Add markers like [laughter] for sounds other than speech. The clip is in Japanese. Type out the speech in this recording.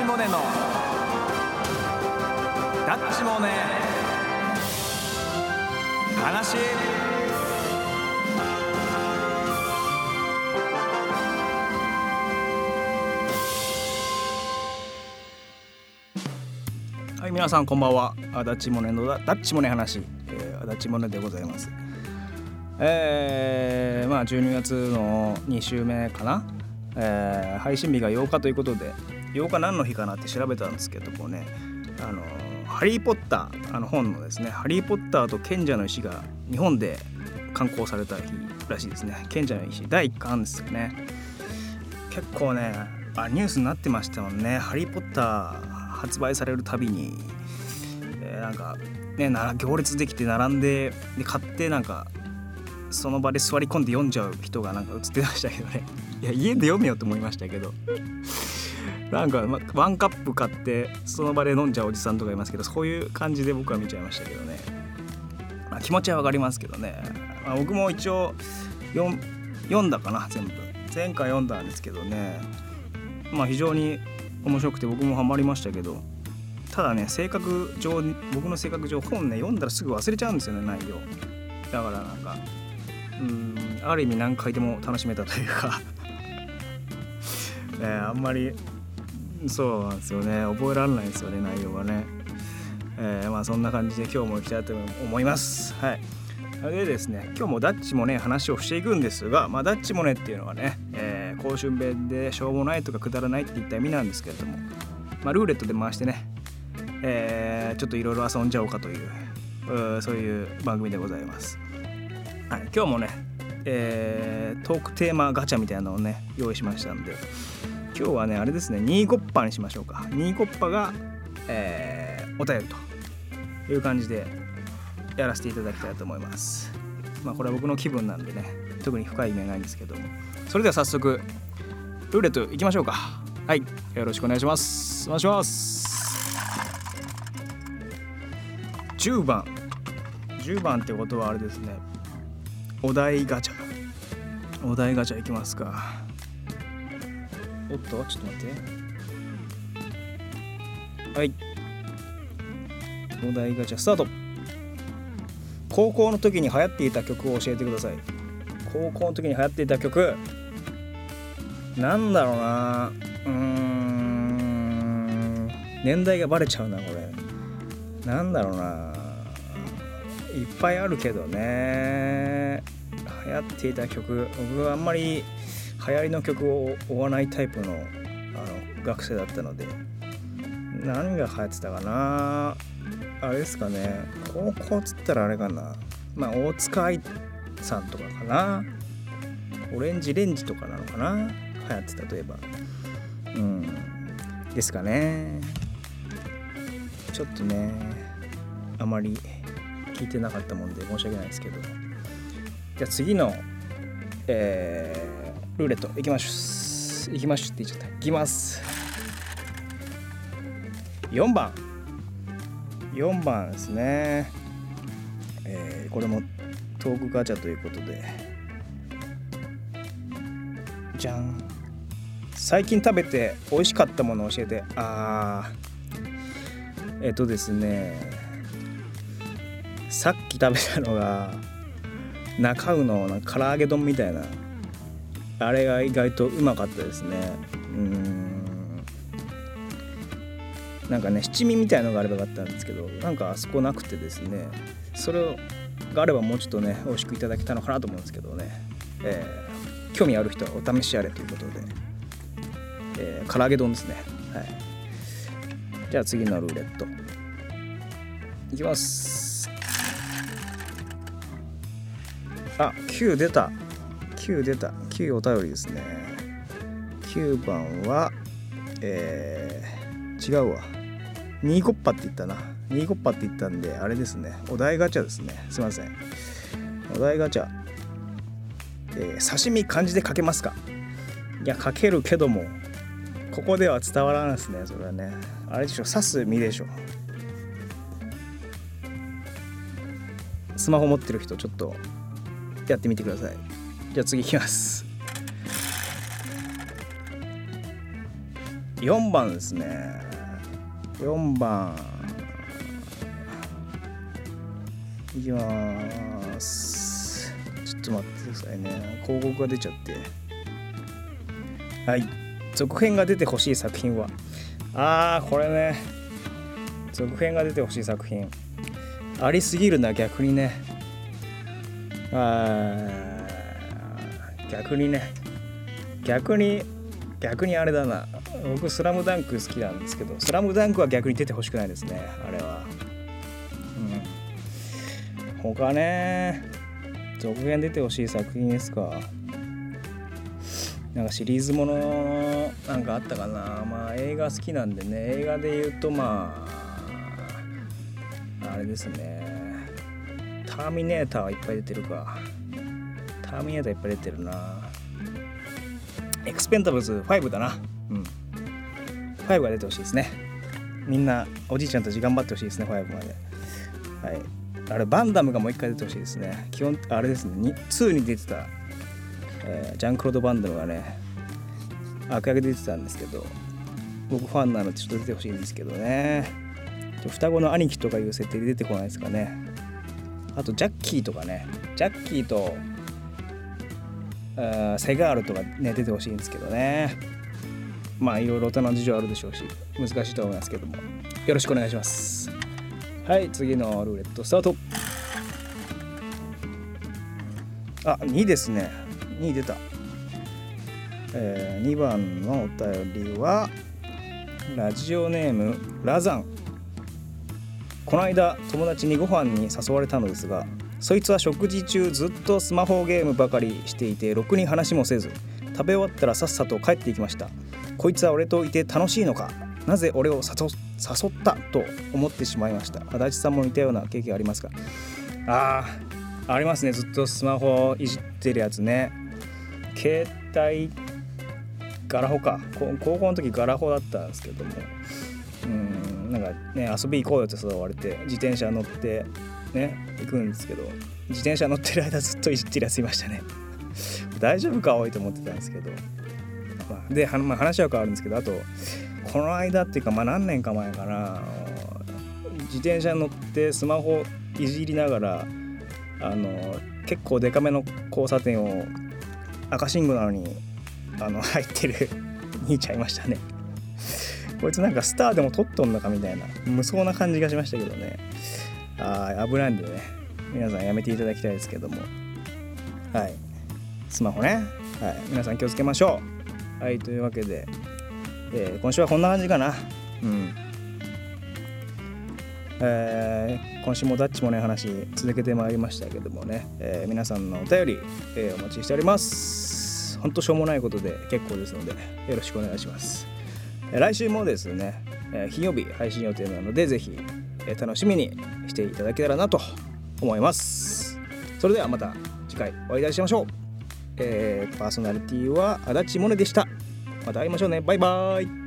チモネのダッチモネ。話。はい皆さんこんばんは。あダッチモネのダダッチモネ話、えー、ダッチモネでございます。えー、まあ12月の2週目かな、えー、配信日が8日ということで8日何の日かなって調べたんですけどもねあのハリー・ポッターあの本のですねハリー・ポッターと賢者の石が日本で刊行された日らしいですね。賢者の石第1巻ですよね。結構ねあニュースになってましたもんね。ハリー・ポッター発売されるたびに、えー、なんかねな行列できて並んでで買ってなんかその場で座り込んで読んじゃう人がなんか映ってましたけどね。[laughs] いや家で読めよと思いましたけど。[laughs] なんか、ワンカップ買ってその場で飲んじゃうおじさんとかいますけどそういう感じで僕は見ちゃいましたけどね、まあ、気持ちは分かりますけどね、まあ、僕も一応読んだかな全部。前回読んだんですけどね。まあ非常に面白くて僕もハマりましたけど。ただね性格上僕の性格上本ね読んだらすぐ忘れちゃうんですよね内容。だからなんかうんある意味何回でも楽しめたというか。ね [laughs] あんまりそうなんですよね。覚えられないんですよね内容がね、えー、まあそんな感じで今日もいきたいと思います。はい。でですね今日もダッチもね話をしていくんですが、まあ、ダッチもねっていうのはね、えー、公衆弁でしょうもないとかくだらないっていった意味なんですけれども、まあ、ルーレットで回してね、えー、ちょっといろいろ遊んじゃおうかというそういう番組でございます、はい、今日もね、えー、トークテーマガチャみたいなのをね用意しましたんで今日はねあれですね2ゴッパにしましょうか。2ゴッパが、えー、お便りという感じでやらせていただきたいと思います。まあこれは僕の気分なんでね特に深い意味はないんですけども。それでは早速ルーレットいきましょうか。はいよろしくお願いします。お願いします。10番。10番ってことはあれですね。お題ガチャ。お題ガチャいきますか。おっとちょっと待って。はい。お題ガチャスタート。高校の時に流行っていた曲を教えてください。高校の時に流行っていた曲。なんだろうな。うーん。年代がバレちゃうなこれ。なんだろうな。いっぱいあるけどね。流行っていた曲僕はあんまり流行りの曲を追わないタイプのあの学生だったので。何が流行ってたかな。あれですかね。高校っつったらあれかな。まあ大塚愛さんとかかな。オレンジレンジとかなのかな。流行って例えば。うん。ですかね。ちょっとねあまり聞いてなかったもんで申し訳ないですけど。じゃあ次のえールーレットいきます。いきましって言っちゃった。いきます。4番。4番ですね。えー、これもトークガチャということで。じゃん。最近食べて美味しかったものを教えて。あー。えっ、ー、とですね。さっき食べたのが中尾の唐揚げ丼みたいな。あれが意外とうまかったですね。うん。なんかね七味みたいのがあればよかったんですけどなんかあそこなくてですね。それがあればもうちょっとね美味しくいただけたのかなと思うんですけどね、えー、興味ある人はお試しあれということで、えー、唐揚げ丼ですね。はい。じゃあ次のルーレット。いきます。あ9出た。9出た。9お便りですね。9番はえー、違うわ。2コッパって言ったな。2コッパって言ったんであれですね。お題ガチャですね。すいません。お題ガチャ、えー、刺身漢字で書けますか？いや書けるけどもここでは伝わらないですね。それはね。あれでしょ。刺す身でしょ。スマホ持ってる人ちょっとやってみてください。じゃあ次いきます。4番ですね。4番。いきます。ちょっと待ってくださいね。広告が出ちゃって。はい。続編が出てほしい作品は。あーこれね。続編が出てほしい作品。ありすぎるな逆にね。あ逆にね逆に逆にあれだな。僕スラムダンク好きなんですけどスラムダンクは逆に出てほしくないですねあれは。うん。他ね続編出てほしい作品ですか。なんかシリーズものなんかあったかな。まあ映画好きなんでね映画で言うとまああれですね。ターミネーターはいっぱい出てるか。ターミネーターいっぱい出てるな。エクスペンタブルズ5だな。うん。5が出てほしいですね。みんなおじいちゃんたち頑張ってほしいですね5まで。はい。あれバンダムがもう一回出てほしいですね。基本あれですね。2に出てた、えー、ジャンクロード・バンダムがね赤毛出てたんですけど。僕ファンなのでちょっと出てほしいんですけどね。双子の兄貴とかいう設定で出てこないですかね。あとジャッキーとかねジャッキーとセガールとかね出てほしいんですけどね。まあいろいろ大人の事情あるでしょうし難しいと思いますけども。よろしくお願いします。はい次のルーレットスタート。あ2ですね。2出た、えー、2番のお便りはラジオネームラザン。この間友達にご飯に誘われたのですがそいつは食事中ずっとスマホゲームばかりしていてろくに話もせず食べ終わったらさっさと帰っていきました。こいつは俺といて楽しいのか？なぜ俺を誘ったと思ってしまいました。足立さんも似たような経験ありますか？ああありますね。ずっとスマホいじってるやつね。携帯ガラホか。高校の時ガラホだったんですけども。うん。なんかね遊び行こうよって誘われて自転車乗ってね行くんですけど自転車乗ってる間ずっといじってるやついましたね。[laughs] 大丈夫か多いと思ってたんですけど、まあ、で、まあ、話は変わるんですけどあとこの間っていうかまあ何年か前かな自転車乗ってスマホいじりながらあの結構デカめの交差点を赤信号なのにあの入ってる兄ちゃんいましたね。こいつなんかスターでも撮っとんのかみたいな無双な感じがしましたけどね。あ危ないんでね。皆さんやめていただきたいですけども。はい。スマホね。はい。皆さん気をつけましょう。はいというわけで、えー、今週はこんな感じかな。うん。えー、今週もダッチもね話続けてまいりましたけどもね、えー、皆さんのお便り、えー、お待ちしております。ほんとしょうもないことで結構ですのでよろしくお願いします、来週もですね、え金曜日配信予定なのでぜひえ楽しみにしていただけたらなと思います。それではまた次回お会いいたしましょう、えー、パーソナリティは足立萌音でした。また会いましょうね。バイバーイ。